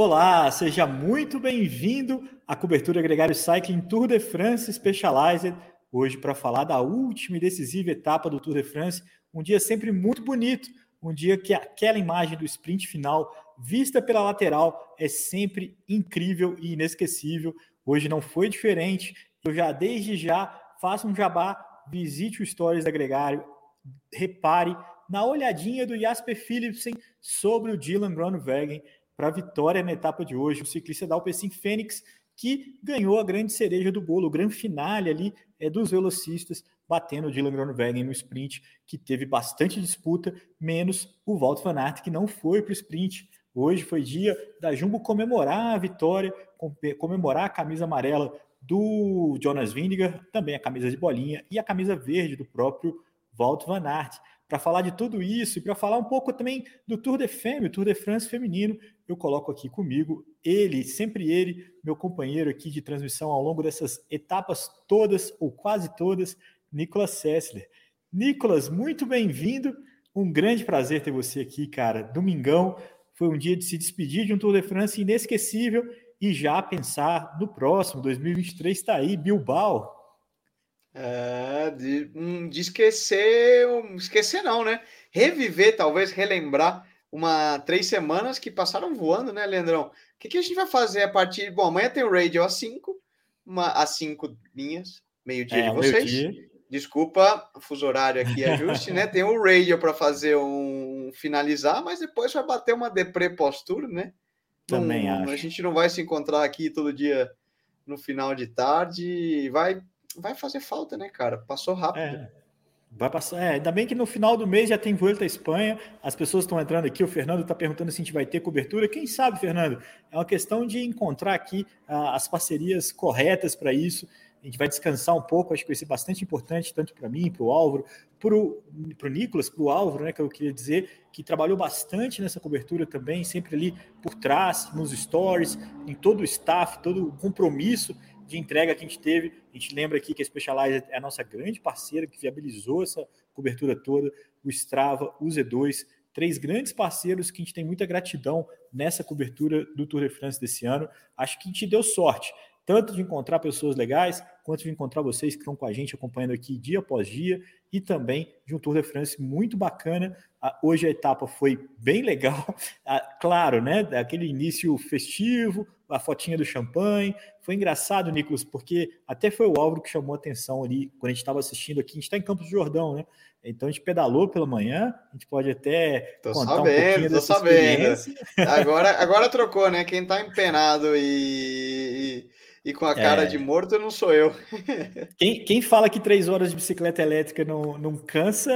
Olá, seja muito bem-vindo à cobertura Gregário Cycling Tour de France Specialized. Hoje, para falar da última e decisiva etapa do Tour de France, um dia sempre muito bonito, um dia que aquela imagem do sprint final, vista pela lateral, é sempre incrível e inesquecível. Hoje não foi diferente. Eu já, desde já, faço um jabá, visite o Stories da Gregário, repare na olhadinha do Jasper Philipsen sobre o Dylan Groenewegen para a vitória na etapa de hoje. O ciclista da Alpecin Fênix, que ganhou a grande cereja do bolo, o grande finale ali é dos velocistas, batendo o Dylan Groenewegen no sprint, que teve bastante disputa, menos o Walt van Aert, que não foi para o sprint. Hoje foi dia da Jumbo comemorar a vitória, comemorar a camisa amarela do Jonas Vingegaard, também a camisa de bolinha e a camisa verde do próprio Walt van Aert. Para falar de tudo isso e para falar um pouco também do Tour de Femme, o Tour de France feminino, eu coloco aqui comigo ele, sempre ele, meu companheiro aqui de transmissão ao longo dessas etapas todas, ou quase todas, Nicolas Sessler. Nicolas, muito bem-vindo. Um grande prazer ter você aqui, cara. Domingão foi um dia de se despedir de um Tour de France inesquecível e já pensar no próximo, 2023 está aí, Bilbao. É, de, hum, de esquecer, esquecer não, né? Reviver, talvez relembrar uma três semanas que passaram voando, né, Leandrão? O que, que a gente vai fazer a partir. Bom, amanhã tem o Radio às 5, às 5 minhas, meio-dia é, de vocês. Meio Desculpa, fuso horário aqui é ajuste, né? Tem o radio para fazer um finalizar, mas depois vai bater uma deprê pós-tour, né? Também acho. A gente não vai se encontrar aqui todo dia no final de tarde. Vai vai fazer falta, né, cara? Passou rápido. É. Vai passar. É, ainda bem que no final do mês já tem Vuelta à Espanha. As pessoas estão entrando aqui. O Fernando está perguntando se a gente vai ter cobertura. Quem sabe, Fernando? É uma questão de encontrar aqui uh, as parcerias corretas para isso. A gente vai descansar um pouco. Acho que vai ser bastante importante, tanto para mim, para o Álvaro, para o Nicolas, para o Álvaro, né? Que eu queria dizer que trabalhou bastante nessa cobertura também, sempre ali por trás, nos stories, em todo o staff, todo o compromisso de entrega que a gente teve. A gente lembra aqui que a Specialized é a nossa grande parceira que viabilizou essa cobertura toda, o Strava, o Z2, três grandes parceiros que a gente tem muita gratidão nessa cobertura do Tour de France desse ano. Acho que a gente deu sorte, tanto de encontrar pessoas legais, quanto de encontrar vocês que estão com a gente acompanhando aqui dia após dia, e também de um Tour de France muito bacana. Hoje a etapa foi bem legal, claro, né? Aquele início festivo, a fotinha do champanhe. Foi engraçado, Nicolas, porque até foi o Álvaro que chamou a atenção ali quando a gente estava assistindo aqui. A gente está em Campos do Jordão, né? Então a gente pedalou pela manhã, a gente pode até tô contar sabendo, um tô sabendo. Agora, agora trocou, né? Quem está empenado e, e, com a cara é. de morto não sou eu. Quem, quem fala que três horas de bicicleta elétrica não, não cansa,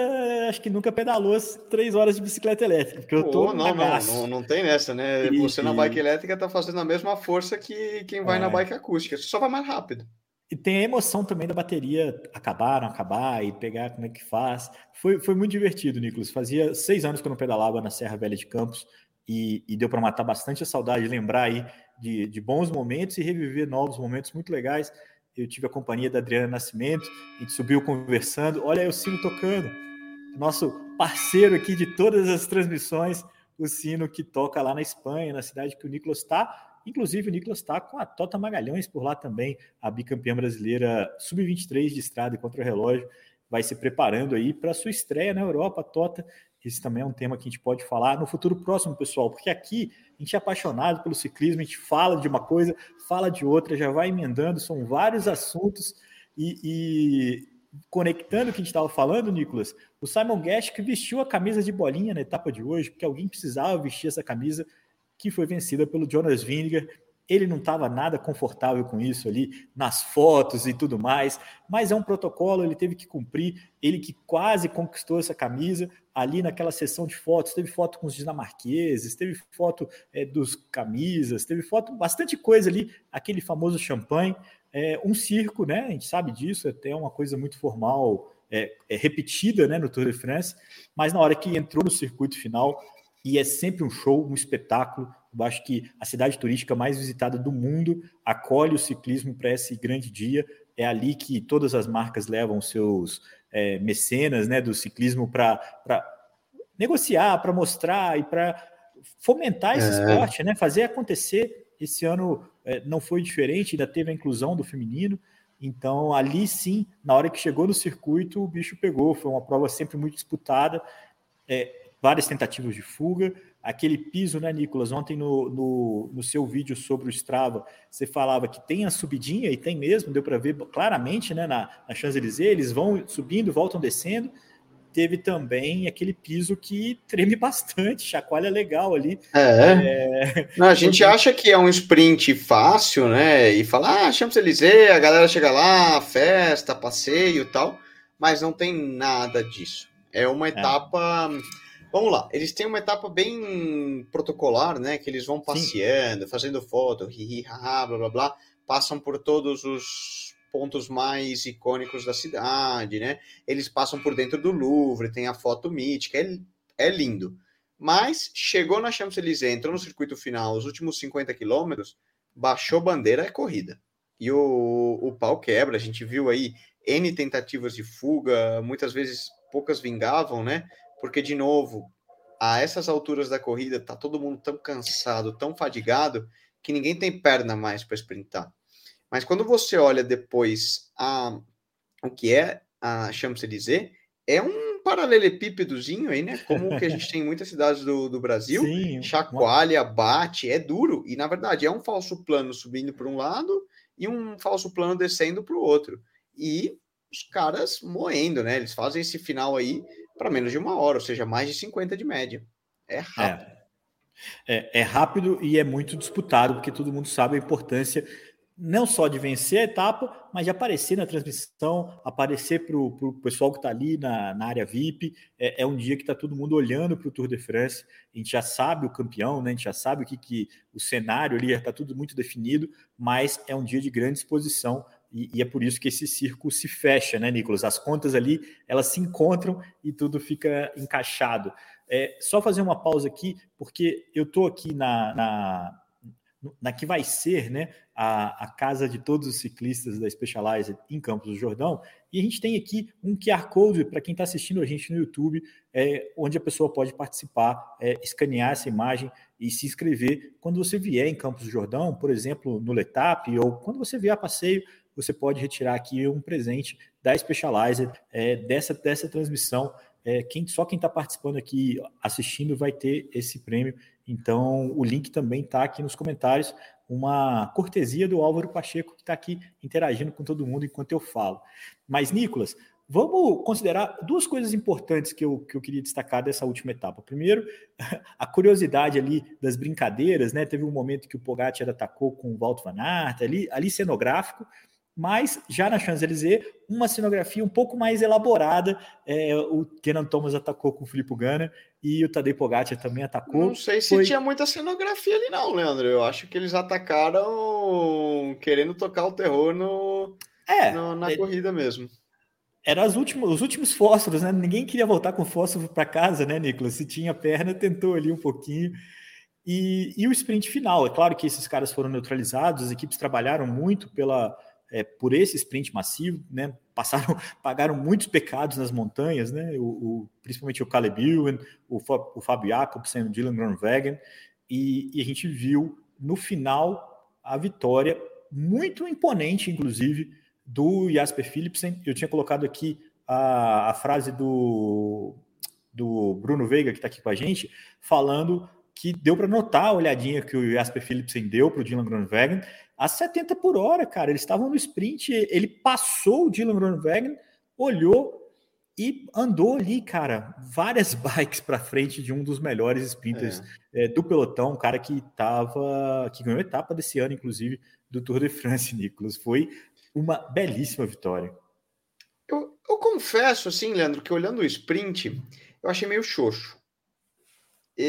acho que nunca pedalou as três horas de bicicleta elétrica, porque eu tô oh, não, não, não, não, tem nessa, né? E, Você na bike elétrica tá fazendo a mesma força que quem vai é. na bike acústica, só vai mais rápido. E tem a emoção também da bateria acabar, não acabar e pegar como é que faz. Foi, foi muito divertido, Nicolas. Fazia seis anos que eu não pedalava na Serra Velha de Campos e, e deu para matar bastante a saudade, lembrar aí de, de, bons momentos e reviver novos momentos muito legais. Eu tive a companhia da Adriana Nascimento, a gente subiu conversando. Olha o sino tocando. Nosso parceiro aqui de todas as transmissões, o sino que toca lá na Espanha, na cidade que o Nicolas está Inclusive, o Nicolas está com a Tota Magalhães por lá também, a bicampeã brasileira sub-23 de estrada e contra relógio, vai se preparando aí para sua estreia na Europa, Tota. Esse também é um tema que a gente pode falar no futuro próximo, pessoal, porque aqui a gente é apaixonado pelo ciclismo, a gente fala de uma coisa, fala de outra, já vai emendando, são vários assuntos e, e conectando o que a gente estava falando, Nicolas, o Simon Guest que vestiu a camisa de bolinha na etapa de hoje, porque alguém precisava vestir essa camisa que foi vencida pelo Jonas Vingegaard. Ele não estava nada confortável com isso ali, nas fotos e tudo mais, mas é um protocolo, ele teve que cumprir. Ele que quase conquistou essa camisa ali naquela sessão de fotos. Teve foto com os dinamarqueses, teve foto é, dos camisas, teve foto, bastante coisa ali, aquele famoso champanhe. é, um circo, né? A gente sabe disso, é até uma coisa muito formal, é, é repetida né, no Tour de France, mas na hora que entrou no circuito final, e é sempre um show, um espetáculo. Eu acho que a cidade turística mais visitada do mundo acolhe o ciclismo para esse grande dia. É ali que todas as marcas levam seus é, mecenas né, do ciclismo para negociar, para mostrar e para fomentar esse é. esporte, né, fazer acontecer. Esse ano é, não foi diferente, ainda teve a inclusão do feminino. Então, ali sim, na hora que chegou no circuito, o bicho pegou. Foi uma prova sempre muito disputada. É, várias tentativas de fuga. Aquele piso, né, Nicolas? Ontem no, no, no, seu vídeo sobre o Strava, você falava que tem a subidinha, e tem mesmo, deu para ver claramente né, na, na Champs-Élysées, eles vão subindo, voltam descendo. Teve também aquele piso que treme bastante, chacoalha legal ali. É. é... Não, a gente acha que é um sprint fácil, né? E fala, ah, Champs-Élysées, a galera chega lá, festa, passeio e tal, mas não tem nada disso. É uma é. etapa. É Vamos lá, eles têm uma etapa bem protocolar, né? Que eles vão passeando, Sim. fazendo foto, hi, ha, blá blá blá, passam por todos os pontos mais icônicos da cidade, né? Eles passam por dentro do Louvre, tem a foto mítica, é, é lindo. Mas chegou na Champs-Élysées, entrou no circuito final, os últimos 50 quilômetros, baixou bandeira, é corrida. E o, o pau quebra, a gente viu aí N tentativas de fuga, muitas vezes poucas vingavam, né? Porque, de novo, a essas alturas da corrida, tá todo mundo tão cansado, tão fadigado, que ninguém tem perna mais para sprintar. Mas quando você olha depois a, o que é a Champs-Élysées, é um paralelepípedozinho aí, né? Como o que a gente tem em muitas cidades do, do Brasil. Sim, chacoalha, bate, é duro. E, na verdade, é um falso plano subindo para um lado e um falso plano descendo para o outro. E os caras moendo, né? Eles fazem esse final aí para menos de uma hora, ou seja, mais de 50 de média. É rápido. É. É, é, rápido e é muito disputado, porque todo mundo sabe a importância não só de vencer a etapa, mas de aparecer na transmissão, aparecer para o pessoal que está ali na, na, área VIP. É, é um dia que está todo mundo olhando para o Tour de France. A gente já sabe o campeão, né? a gente já sabe o que, que o cenário ali está tudo muito definido, mas é um dia de grande exposição e, e, é por isso que esse círculo se fecha, né, Nicolas? As contas ali, elas se encontram e tudo fica encaixado. É, só fazer uma pausa aqui, porque eu estou aqui na, na, na, que vai ser né, a, a casa de todos os ciclistas da Specialized em Campos do Jordão, e a gente tem aqui um QR Code para quem está assistindo a gente no YouTube, é, onde a pessoa pode participar, é, escanear essa imagem e se inscrever quando você vier em Campos do Jordão, por exemplo, no Letap, ou quando você vier a passeio, você pode retirar aqui um presente da Specializer é, dessa, dessa transmissão. É, quem, só quem está participando aqui, assistindo, vai ter esse prêmio. Então, o link também está aqui nos comentários. Uma cortesia do Álvaro Pacheco, que está aqui interagindo com todo mundo enquanto eu falo. Mas, Nicolas, Vamos considerar duas coisas importantes que eu, que eu queria destacar dessa última etapa. Primeiro, a curiosidade ali das brincadeiras, né? Teve um momento que o Pogacar atacou com o Walter Van Aert, ali, ali cenográfico, mas já na Champs-Élysées, uma cenografia um pouco mais elaborada. É, o Kenan Thomas atacou com o Filipe Gana e o Tadej Pogacar também atacou. Não sei se Foi... tinha muita cenografia ali não, Leandro. Eu acho que eles atacaram querendo tocar o terror no, é, no, na é... corrida mesmo. Eram os últimos, os últimos fósforos, né? Ninguém queria voltar com fósforo para casa, né, Nicolas? Se tinha perna, tentou ali um pouquinho. E, e o sprint final, é claro que esses caras foram neutralizados, as equipes trabalharam muito pela, é, por esse sprint massivo, né? Passaram, pagaram muitos pecados nas montanhas, né? O, o principalmente o Caleb Ewan, o, o Fábio Jacobsen, o Dylan Groenewegen, e, e a gente viu no final a vitória muito imponente, inclusive, do Jasper Philipsen. Eu tinha colocado aqui a, a frase do, do Bruno Veiga, que está aqui com a gente, falando que deu para notar a olhadinha que o Jasper Philipsen deu para o Dylan Groenewegen, a 70 por hora, cara. Eles estavam no sprint, ele passou o Dylan Groenewegen, olhou e andou ali, cara, várias bikes para frente de um dos melhores sprinters é. É, do pelotão, um cara que tava, que ganhou etapa desse ano, inclusive, do Tour de France, Nicolas. Foi uma belíssima vitória. Eu, eu confesso, assim, Leandro, que olhando o sprint, eu achei meio xoxo E,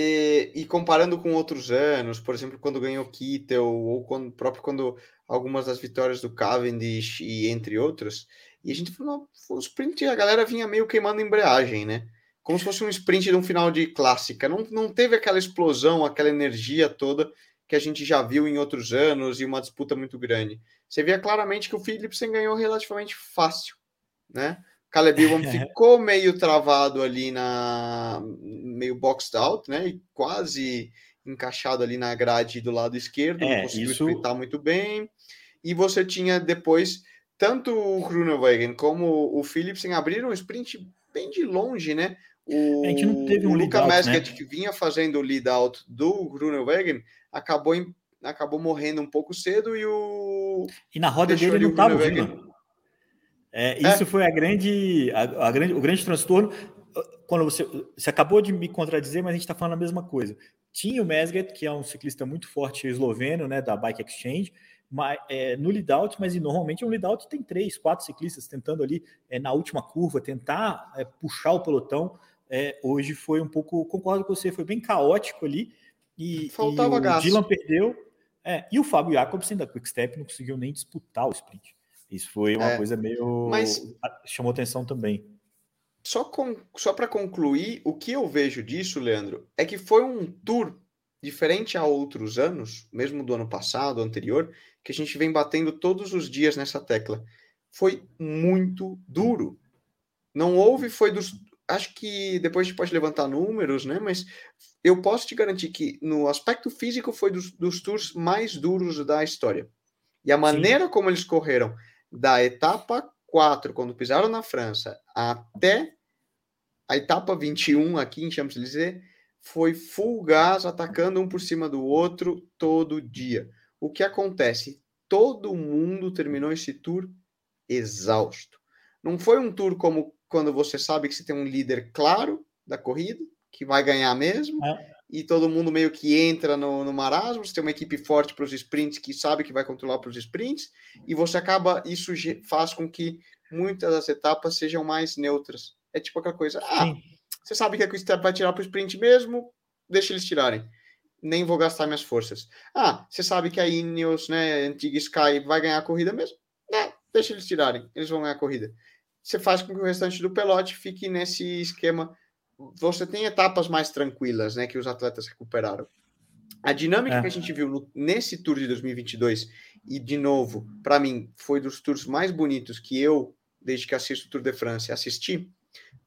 e, comparando com outros anos, por exemplo, quando ganhou Kittel, ou quando, próprio quando algumas das vitórias do Cavendish e entre outras, e a gente falou, o sprint a galera vinha meio queimando embreagem, né? Como se fosse um sprint de um final de clássica. Não, não teve aquela explosão, aquela energia toda que a gente já viu em outros anos e uma disputa muito grande. Você via claramente que o Philipsen ganhou relativamente fácil, né? Caleb Ewan ficou meio travado ali na meio boxed out, né? E quase encaixado ali na grade do lado esquerdo, é, não conseguiu isso... sprintar muito bem. E você tinha depois tanto o Groenewegen como o Philipsen abriram um sprint bem de longe, né? O, a gente não teve um o Luca Mesget, né? que vinha fazendo o lead out do Groenewegen, acabou, em, acabou morrendo um pouco cedo e o. E na roda dele ele não estava vindo. É, isso é. foi a grande, a, a, grande, o grande transtorno. Quando você, você acabou de me contradizer, mas a gente está falando a mesma coisa. Tinha o Mesget, que é um ciclista muito forte esloveno, né, da Bike Exchange, mas, é, no lead-out, mas normalmente um lead-out tem três, quatro ciclistas tentando ali é, na última curva, tentar é, puxar o pelotão. É, hoje foi um pouco, concordo com você, foi bem caótico ali. E, Faltava e o gás. Dylan perdeu. É, e o Fábio Jacobsen da Quick Step não conseguiu nem disputar o sprint. Isso foi uma é, coisa meio. Mas chamou atenção também. Só, com, só para concluir, o que eu vejo disso, Leandro, é que foi um tour diferente a outros anos, mesmo do ano passado, anterior, que a gente vem batendo todos os dias nessa tecla. Foi muito duro. Não houve, foi dos. Acho que depois a gente pode levantar números, né? Mas eu posso te garantir que no aspecto físico foi dos, dos tours mais duros da história. E a maneira Sim. como eles correram da etapa 4, quando pisaram na França, até a etapa 21 aqui em Champs-Élysées, foi full gás, atacando um por cima do outro todo dia. O que acontece? Todo mundo terminou esse tour exausto. Não foi um tour como quando você sabe que você tem um líder claro da corrida, que vai ganhar mesmo, é e todo mundo meio que entra no, no marasmo. Você tem uma equipe forte para os sprints que sabe que vai controlar para os sprints, e você acaba. Isso faz com que muitas das etapas sejam mais neutras. É tipo aquela coisa: ah, Sim. você sabe que a Quickstep vai tirar para o sprint mesmo, deixa eles tirarem. Nem vou gastar minhas forças. Ah, você sabe que a Ineos, né, antiga Sky, vai ganhar a corrida mesmo? Né, deixa eles tirarem, eles vão ganhar a corrida. Você faz com que o restante do pelote fique nesse esquema você tem etapas mais tranquilas, né, que os atletas recuperaram. A dinâmica é. que a gente viu no, nesse Tour de 2022 e de novo, para mim, foi dos tours mais bonitos que eu, desde que assisto o Tour de France, assisti.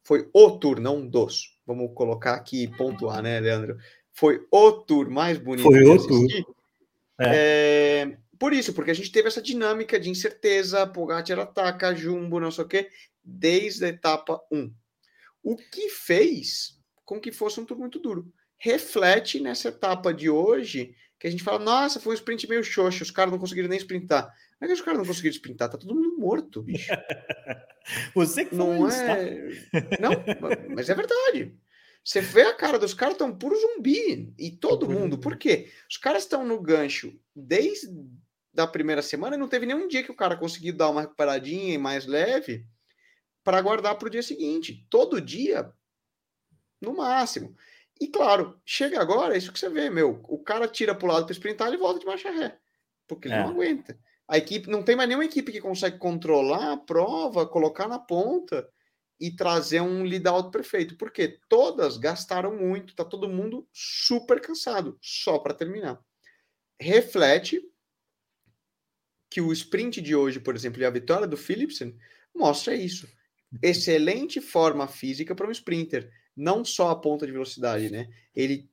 Foi o tour, não dos. Vamos colocar aqui e pontuar, né, Leandro? Foi o tour mais bonito foi que o assisti. Tour. É. É, por isso, porque a gente teve essa dinâmica de incerteza, Pogacar ataca, Jumbo, não sei o quê, desde a etapa 1 o que fez com que fosse um tour muito duro. Reflete nessa etapa de hoje, que a gente fala, nossa, foi um sprint meio xoxo, os caras não conseguiram nem sprintar. Não é que os caras não conseguiram sprintar, tá todo mundo morto, bicho. Você que não tá? é. Tá? Não, mas é verdade. Você vê a cara dos caras tão puro zumbi. E todo mundo. Por quê? Os caras estão no gancho desde da primeira semana e não teve nenhum dia que o cara conseguiu dar uma recuperadinha e mais leve para guardar para o dia seguinte. Todo dia, no máximo. E claro, chega agora, é isso que você vê, meu. O cara tira para o lado para sprintar e volta de marcha ré. Porque ele é. não aguenta. A equipe não tem mais nenhuma equipe que consegue controlar a prova, colocar na ponta e trazer um lead out perfeito. Porque todas gastaram muito, tá todo mundo super cansado, só para terminar. Reflete que o sprint de hoje, por exemplo, e a vitória do Philipsen mostra isso excelente forma física para um sprinter, não só a ponta de velocidade, né? Ele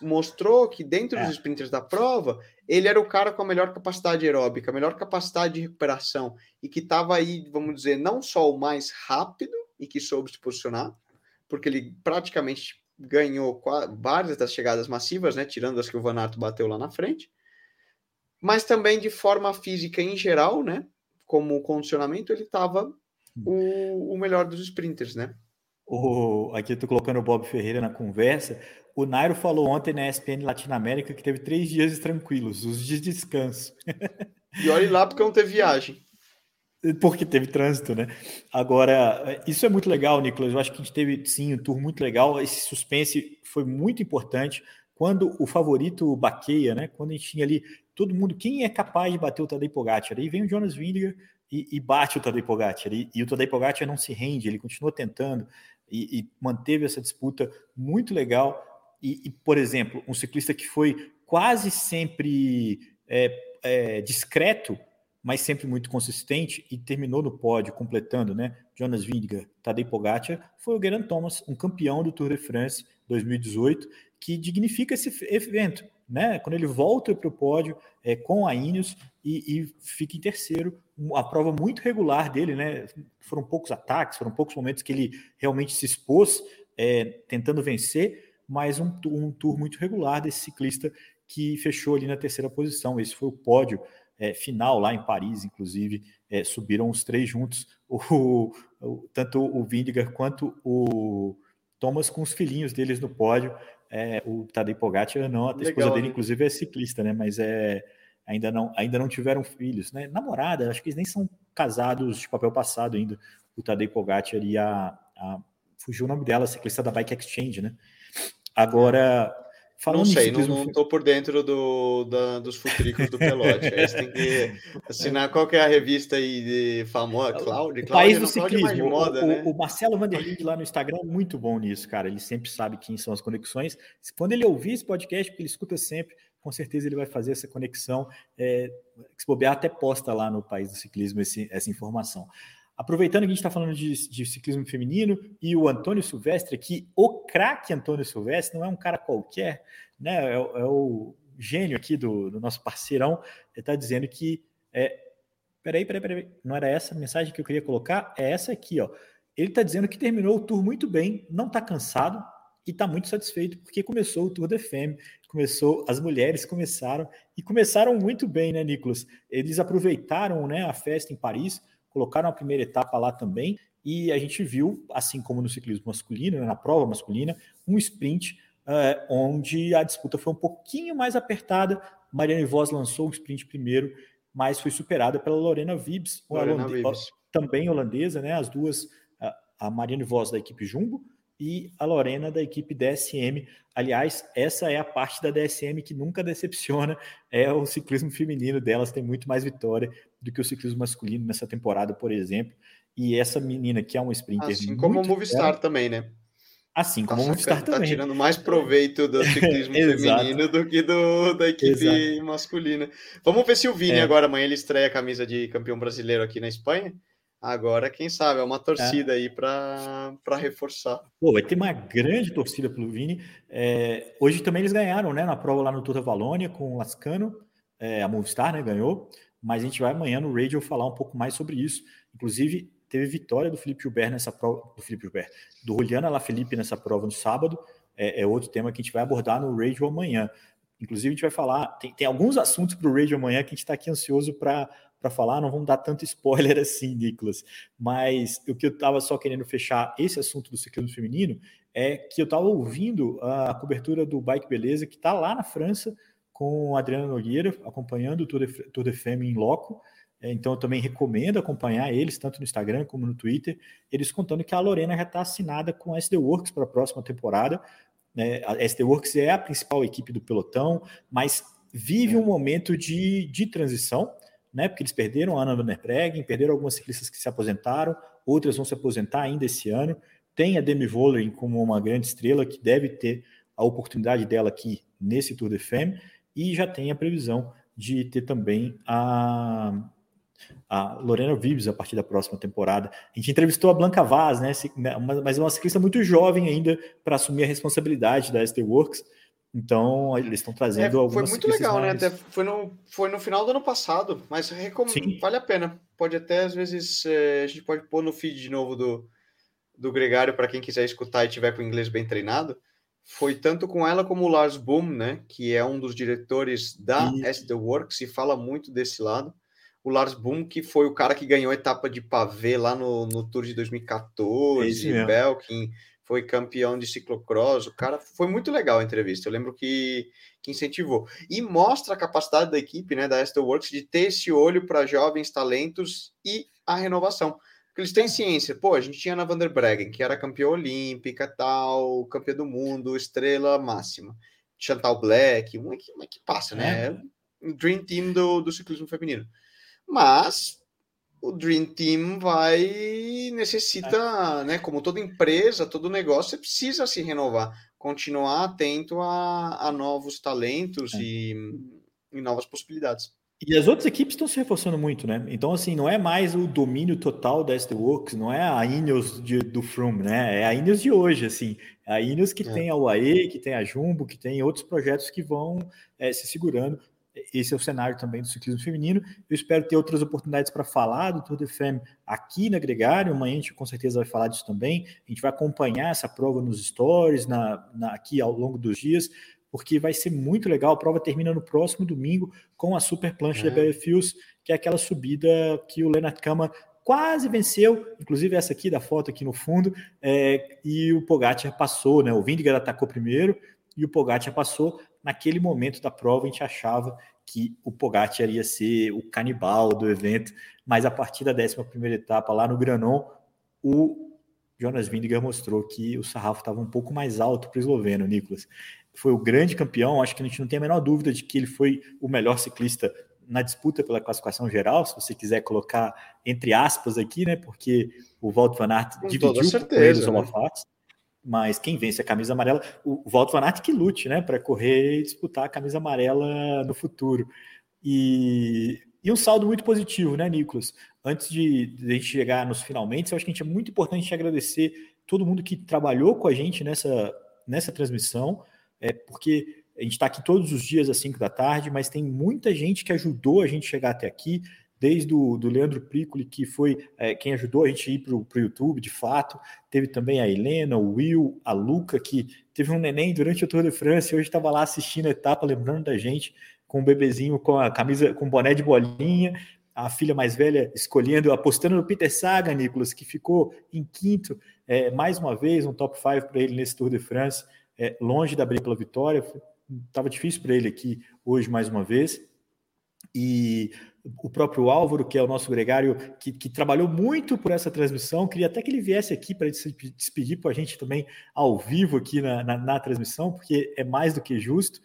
mostrou que dentro é. dos sprinters da prova, ele era o cara com a melhor capacidade aeróbica, a melhor capacidade de recuperação e que estava aí, vamos dizer, não só o mais rápido e que soube se posicionar, porque ele praticamente ganhou várias das chegadas massivas, né, tirando as que o Van Aert bateu lá na frente, mas também de forma física em geral, né, como condicionamento, ele estava o, o melhor dos sprinters, né? O, aqui eu tô colocando o Bob Ferreira na conversa. O Nairo falou ontem na ESPN Latinoamérica que teve três dias tranquilos, os dias de descanso. E olhe lá porque não teve viagem. Porque teve trânsito, né? Agora, isso é muito legal, Nicolas. Eu acho que a gente teve, sim, um tour muito legal. Esse suspense foi muito importante. Quando o favorito baqueia, né? Quando a gente tinha ali todo mundo, quem é capaz de bater o Tadej Pogacar? Aí vem o Jonas Vingegaard e, e bate o Tadej Pogacar. E, e o Tadej Pogacar não se rende, ele continua tentando e, e manteve essa disputa muito legal. E, por exemplo, um ciclista que foi quase sempre é, é, discreto mas sempre muito consistente e terminou no pódio, completando, né? Jonas Vingegaard, Tadej Pogacar, foi o Geraint Thomas, um campeão do Tour de France 2018, que dignifica esse evento, né? Quando ele volta para o pódio é, com a Ineos e, e, fica em terceiro, a prova muito regular dele, né? Foram poucos ataques, foram poucos momentos que ele realmente se expôs, é, tentando vencer, mas um, um tour muito regular desse ciclista que fechou ali na terceira posição. Esse foi o pódio é, final lá em Paris, inclusive, é, subiram os três juntos, o, o, tanto o Vindiger quanto o Thomas com os filhinhos deles no pódio. É, o Tadej Pogacar não, a Legal, esposa dele, né? inclusive, é ciclista, né? Mas é, ainda, não, ainda não tiveram filhos, né? Namorada, acho que eles nem são casados de papel passado ainda, o Tadej Pogacar e a, a fugiu o nome dela, ciclista da Bike Exchange, né? Agora, Falando não sei, não, não tô por dentro do, da, dos futricos do Pelote. Aí você tem que assinar qual que é a revista aí de famosa, Cláudio. País do ciclismo. Moda, o, né? o, Marcelo Vanderlinde lá no Instagram é muito bom nisso, cara. Ele sempre sabe quem são as conexões. Quando ele ouvir esse podcast, porque ele escuta sempre, com certeza ele vai fazer essa conexão. É, se bobear, até posta lá no País do Ciclismo esse, essa informação. Aproveitando que a gente está falando de, de, ciclismo feminino e o Antônio Silvestre, que o craque Antônio Silvestre não é um cara qualquer, né? É, é o gênio aqui do, do nosso parceirão. Ele está dizendo que. É, peraí, peraí, peraí. Não era essa a mensagem que eu queria colocar? É essa aqui, ó. Ele está dizendo que terminou o tour muito bem, não está cansado e está muito satisfeito porque começou o Tour de Femme, começou, as mulheres começaram e começaram muito bem, né, Nicolas? Eles aproveitaram, né, a festa em Paris colocaram a primeira etapa lá também, e a gente viu, assim como no ciclismo masculino, né, na prova masculina, um sprint uh, onde a disputa foi um pouquinho mais apertada. Marianne Vos lançou o sprint primeiro, mas foi superada pela Lorena Vibes, Lorena Vibes. também holandesa, né? As duas, a Marianne Vos da equipe Jumbo e a Lorena da equipe DSM. Aliás, essa é a parte da DSM que nunca decepciona, é o ciclismo feminino delas, tem muito mais vitória do que o ciclismo masculino nessa temporada, por exemplo. E essa menina que é um sprinter. Assim como o Movistar também, né? Assim como o Movistar tá também. Tá tirando mais proveito do ciclismo feminino do que do, da equipe Exato. masculina. Vamos ver se o Vini é. agora amanhã ele estreia a camisa de campeão brasileiro aqui na Espanha. Agora, quem sabe, é uma torcida é. aí para reforçar. Pô, vai ter uma grande torcida pelo Vini. É, hoje também eles ganharam, né? Na prova lá no Tour da Valônia com o Lascano. É, a Movistar, né? Ganhou. Mas a gente vai amanhã no Radio falar um pouco mais sobre isso. Inclusive, teve vitória do Felipe Gilbert nessa prova. Do Felipe Gilbert, do Juliana Lafelipe nessa prova no sábado. É, é, outro tema que a gente vai abordar no Radio amanhã. Inclusive, a gente vai falar. Tem, tem alguns assuntos para o Radio amanhã que a gente está aqui ansioso para para falar, não vamos dar tanto spoiler assim, Nicolas. Mas o que eu estava só querendo fechar esse assunto do ciclismo feminino é que eu estava ouvindo a cobertura do Bike Beleza, que está lá na França, com a Adriana Nogueira, acompanhando o Tour de, Tour de Femme em loco. É, então, eu também recomendo acompanhar eles, tanto no Instagram como no Twitter, eles contando que a Lorena já está assinada com a SD Works para a próxima temporada. É, a SD Works é a principal equipe do pelotão, mas vive um momento de, de transição né? Porque eles perderam a Ana Van der Breggen, perderam algumas ciclistas que se aposentaram, outras vão se aposentar ainda esse ano. Tem a Demi Vollering como uma grande estrela que deve ter a oportunidade dela aqui nesse Tour de Femme e já tem a previsão de ter também a, a Lorena Vives a partir da próxima temporada. A gente entrevistou a Blanca Vaz, né, né mas é uma ciclista muito jovem ainda para assumir a responsabilidade da ST Works. Então, eles estão trazendo é, algumas Foi muito legal, né? mais... né? Até foi, no, foi no final do ano passado, mas recom... vale a pena. Pode até, às vezes, é, a gente pode pôr no feed de novo do, do Gregário para quem quiser escutar e tiver com o inglês bem treinado. Foi tanto com ela como o Lars Boom, né? Que é um dos diretores da e... SD Works e fala muito desse lado. O Lars Boom, que foi o cara que ganhou a etapa de pavê lá no, no Tour de 2014, é Belkin foi campeão de ciclocross. O cara foi muito legal a entrevista. Eu lembro que, que incentivou. E mostra a capacidade da equipe, né, da Aston Works, de ter esse olho para jovens talentos e a renovação. Porque eles têm ciência. Pô, a gente tinha na Vanderbreggen, que era campeã olímpica, tal, campeã do mundo, estrela máxima. Chantal Black, uma que, uma que passa, né? É. Dream Team do, do ciclismo feminino. Mas o Dream Team vai necessita, é. né? Como toda empresa, todo negócio, você precisa se renovar, continuar atento a, a novos talentos é. e, e novas possibilidades. E as outras equipes estão se reforçando muito, né? Então, assim, não é mais o domínio total da Works, não é a Ineos de, do Froome, né? É a Ineos de hoje, assim. É a Ineos que é. tem a UAE, que tem a Jumbo, que tem outros projetos que vão é, se segurando esse é o cenário também do ciclismo feminino. Eu espero ter outras oportunidades para falar do Tour de Femme aqui na Gregário. Amanhã a gente com certeza vai falar disso também. A gente vai acompanhar essa prova nos stories, na, na, aqui ao longo dos dias, porque vai ser muito legal. A prova termina no próximo domingo com a super plancha é. da BFUs, que é aquela subida que o Leonard Kama quase venceu, inclusive essa aqui da foto aqui no fundo, é, e o Pogacar passou, né? O Vingegaard atacou primeiro e o Pogacar passou, naquele momento da prova a gente achava que o Pogacar ia ser o canibal do evento, mas a partir da 11 etapa lá no Granon, o Jonas Vingegaard mostrou que o sarrafo estava um pouco mais alto para o esloveno, Nicolas. Foi o grande campeão, acho que a gente não tem a menor dúvida de que ele foi o melhor ciclista na disputa pela classificação geral, se você quiser colocar entre aspas aqui, né, porque o Walt van Aert dividiu certeza, com ele os holofotes. Né? Mas quem vence a camisa amarela, o Walter Van que lute, né, para correr e disputar a camisa amarela no futuro. E, e um saldo muito positivo, né, Nicolas? Antes de, de a gente chegar nos finalmente, eu acho que a gente é muito importante agradecer todo mundo que trabalhou com a gente nessa, nessa transmissão, é, porque a gente está aqui todos os dias às 5 da tarde, mas tem muita gente que ajudou a gente chegar até aqui desde o do Leandro Piccoli, que foi é, quem ajudou a gente a ir para o YouTube, de fato. Teve também a Helena, o Will, a Luca, que teve um neném durante o Tour de France e hoje estava lá assistindo a etapa, lembrando da gente, com o bebezinho com a camisa, com boné de bolinha, a filha mais velha escolhendo, apostando no Peter Saga, Nicolas, que ficou em quinto, é, mais uma vez, um top 5 para ele nesse Tour de France, é, longe da briga pela vitória. Estava difícil para ele aqui hoje, mais uma vez. E o próprio Álvaro, que é o nosso gregário, que, que, trabalhou muito por essa transmissão. Queria até que ele viesse aqui para se despedir com a gente também ao vivo aqui na, na, na transmissão, porque é mais do que justo.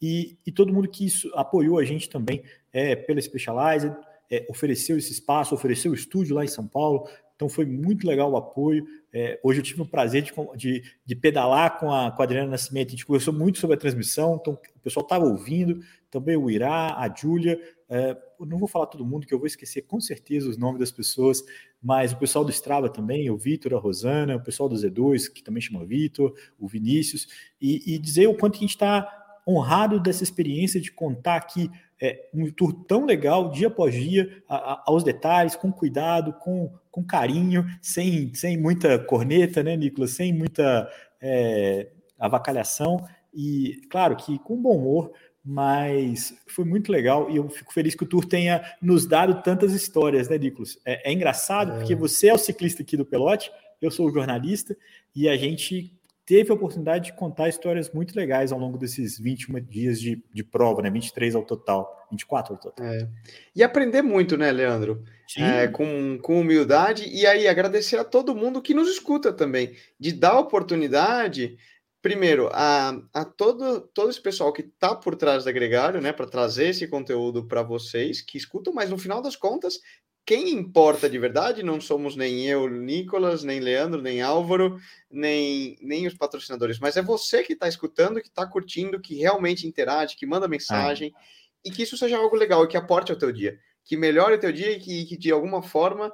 E, e todo mundo que isso, apoiou a gente também é, pela Specialized, é, ofereceu esse espaço, ofereceu o estúdio lá em São Paulo. Então foi muito legal o apoio. É, hoje eu tive o prazer de, de, de, pedalar com a, com a Adriana Nascimento. A gente conversou muito sobre a transmissão, então o pessoal estava ouvindo. Também o Irá, a Júlia. É, não vou falar todo mundo, que eu vou esquecer com certeza os nomes das pessoas, mas o pessoal do Strava também, o Vitor, a Rosana, o pessoal do Z2, que também chama Vitor, o Vinícius, e, e dizer o quanto a gente está honrado dessa experiência de contar aqui é, um tour tão legal, dia após dia, a, a, aos detalhes, com cuidado, com, com carinho, sem, sem muita corneta, né, Nicolas? Sem muita é, avacalhação, e claro que com bom humor, mas foi muito legal e eu fico feliz que o Tour tenha nos dado tantas histórias, né, Nicolas? É, é engraçado é. porque você é o ciclista aqui do Pelote, eu sou o jornalista e a gente teve a oportunidade de contar histórias muito legais ao longo desses 21 dias de, de prova, né? 23 ao total, 24 ao total. É. E aprender muito, né, Leandro? É, com, com humildade e aí agradecer a todo mundo que nos escuta também, de dar oportunidade primeiro, a, a todo, todo esse pessoal que está por trás da Gregário, né, para trazer esse conteúdo para vocês que escutam, mas no final das contas, quem importa de verdade não somos nem eu, Nicolas, nem Leandro, nem Álvaro, nem, nem os patrocinadores, mas é você que está escutando, que está curtindo, que realmente interage, que manda mensagem ah. e que isso seja algo legal e que aporte ao teu dia, que melhore o teu dia e que, que de alguma forma,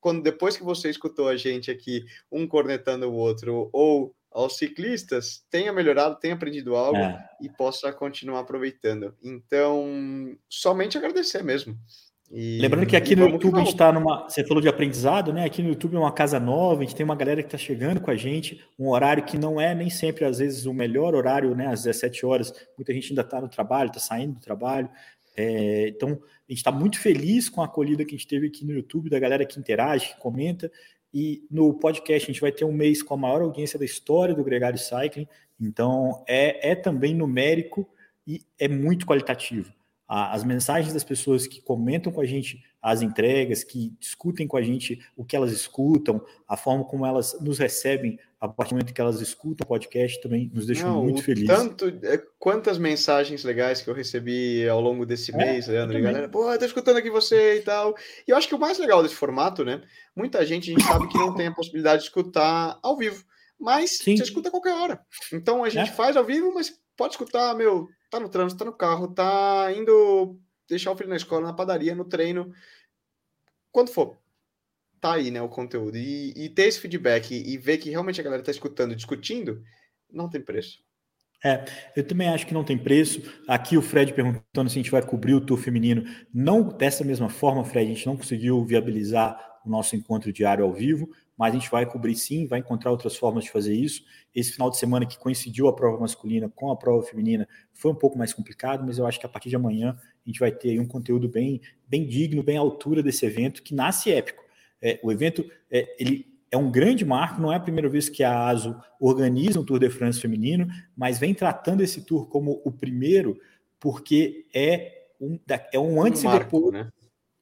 quando depois que você escutou a gente aqui, um cornetando o outro ou aos ciclistas tenha melhorado, tenha aprendido algo é. e possa continuar aproveitando. Então, somente agradecer mesmo. E, Lembrando que aqui no YouTube a gente está numa. Você falou de aprendizado, né? Aqui no YouTube é uma casa nova, a gente tem uma galera que está chegando com a gente, um horário que não é nem sempre, às vezes, o melhor horário, né? Às 17 horas, muita gente ainda está no trabalho, está saindo do trabalho. É, então, a gente está muito feliz com a acolhida que a gente teve aqui no YouTube, da galera que interage, que comenta. E no podcast a gente vai ter um mês com a maior audiência da história do Gregário Cycling. Então é, é também numérico e é muito qualitativo. As mensagens das pessoas que comentam com a gente as entregas, que discutem com a gente o que elas escutam, a forma como elas nos recebem a partir do momento que elas escutam o podcast também nos deixa Não, muito felizes. Tanto, é, quantas mensagens legais que eu recebi ao longo desse é, mês, Leandro, e galera, pô, tô escutando aqui você e tal. E eu acho que o mais legal desse formato, né? Muita gente, a gente sabe que não tem a possibilidade de escutar ao vivo, mas Sim. você escuta a qualquer hora. Então a gente é. faz ao vivo, mas pode escutar, meu, tá no trânsito, tá no carro, tá indo deixar o filho na escola, na padaria, no treino, quando for. Tá aí, né, o conteúdo. E, e ter esse feedback e, e, ver que realmente a galera tá escutando, discutindo, não tem preço. É, eu também acho que não tem preço. Aqui o Fred perguntando se a gente vai cobrir o tour feminino. Não dessa mesma forma, Fred, a gente não conseguiu viabilizar o nosso encontro diário ao vivo, mas a gente vai cobrir sim, vai encontrar outras formas de fazer isso. Esse final de semana que coincidiu a prova masculina com a prova feminina foi um pouco mais complicado, mas eu acho que a partir de amanhã a gente vai ter um conteúdo bem, bem digno, bem à altura desse evento, que nasce épico. É, o evento é, ele é um grande marco, não é a primeira vez que a ASO organiza um Tour de France feminino, mas vem tratando esse tour como o primeiro, porque é um, é um antes um marco, e depois. Né?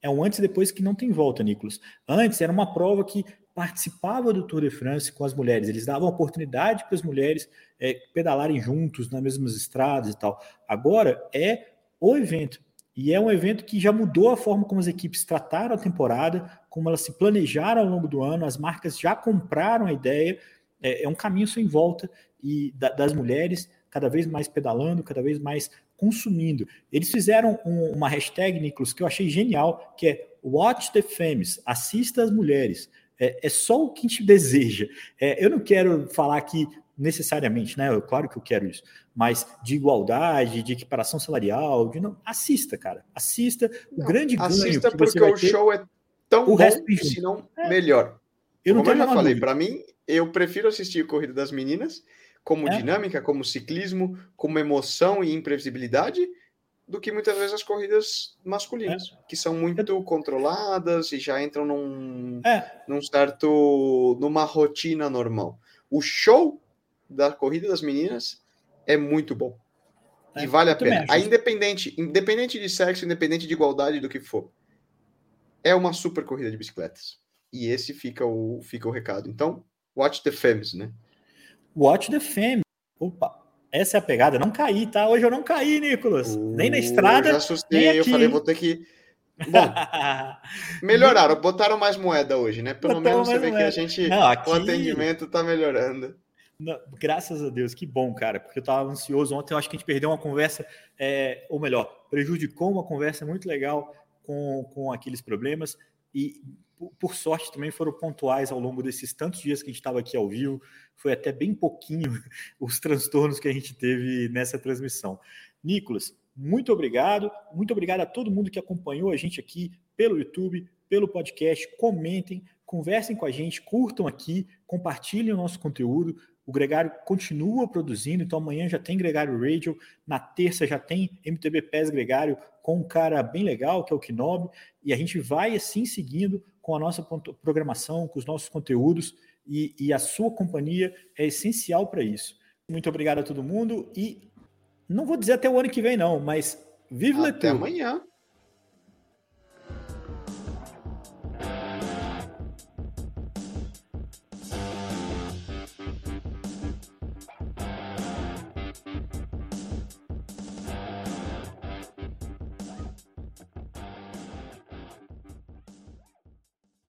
É um antes e depois que não tem volta, Nicolas. Antes era uma prova que participava do Tour de France com as mulheres. Eles davam oportunidade para as mulheres é, pedalarem juntos nas mesmas estradas e tal. Agora é o evento. E é um evento que já mudou a forma como as equipes trataram a temporada, como elas se planejaram ao longo do ano, as marcas já compraram a ideia. É, é um caminho sem volta e da, das mulheres cada vez mais pedalando, cada vez mais consumindo. Eles fizeram um, uma hashtag, Nicolas, que eu achei genial, que é Watch the Femmes, assista as mulheres é, é só o que a gente deseja. É, eu não quero falar aqui necessariamente, né? Eu, claro que eu quero isso, mas de igualdade, de equiparação salarial, de não, assista, cara, assista. O não, grande assista porque o show é tão o bom, resto se não é. melhor. Eu não Como eu já falei, para mim, eu prefiro assistir a corrida das meninas como é. dinâmica, como ciclismo, como emoção e imprevisibilidade, do que muitas vezes as corridas masculinas, é. que são muito controladas e já entram num, é. num certo. numa rotina normal. O show da corrida das meninas é muito bom. É, e vale a pena. A independente, independente de sexo, independente de igualdade do que for. É uma super corrida de bicicletas. E esse fica o, fica o recado. Então, watch the femmes, né? Watch the femmes. Opa, essa é a pegada. Não caí, tá? Hoje eu não caí, Nicolas. Uh, nem na estrada. Eu assustei, eu falei, vou ter que. Bom, melhoraram, botaram mais moeda hoje, né? Pelo botaram menos você vê moeda. que a gente. Não, aqui... O atendimento tá melhorando. Não, graças a Deus, que bom, cara, porque eu tava ansioso ontem. Eu acho que a gente perdeu uma conversa, é, ou melhor, prejudicou uma conversa muito legal com, com aqueles problemas. E por sorte, também foram pontuais ao longo desses tantos dias que a gente estava aqui ao vivo. Foi até bem pouquinho os transtornos que a gente teve nessa transmissão. Nicolas, muito obrigado. Muito obrigado a todo mundo que acompanhou a gente aqui pelo YouTube, pelo podcast. Comentem, conversem com a gente, curtam aqui, compartilhem o nosso conteúdo. O Gregário continua produzindo, então amanhã já tem Gregário Radio, na terça já tem MTB PES Gregário com um cara bem legal, que é o Kinob, e a gente vai assim seguindo com a nossa programação, com os nossos conteúdos, e, e a sua companhia é essencial para isso. Muito obrigado a todo mundo e não vou dizer até o ano que vem, não, mas vive Até amanhã.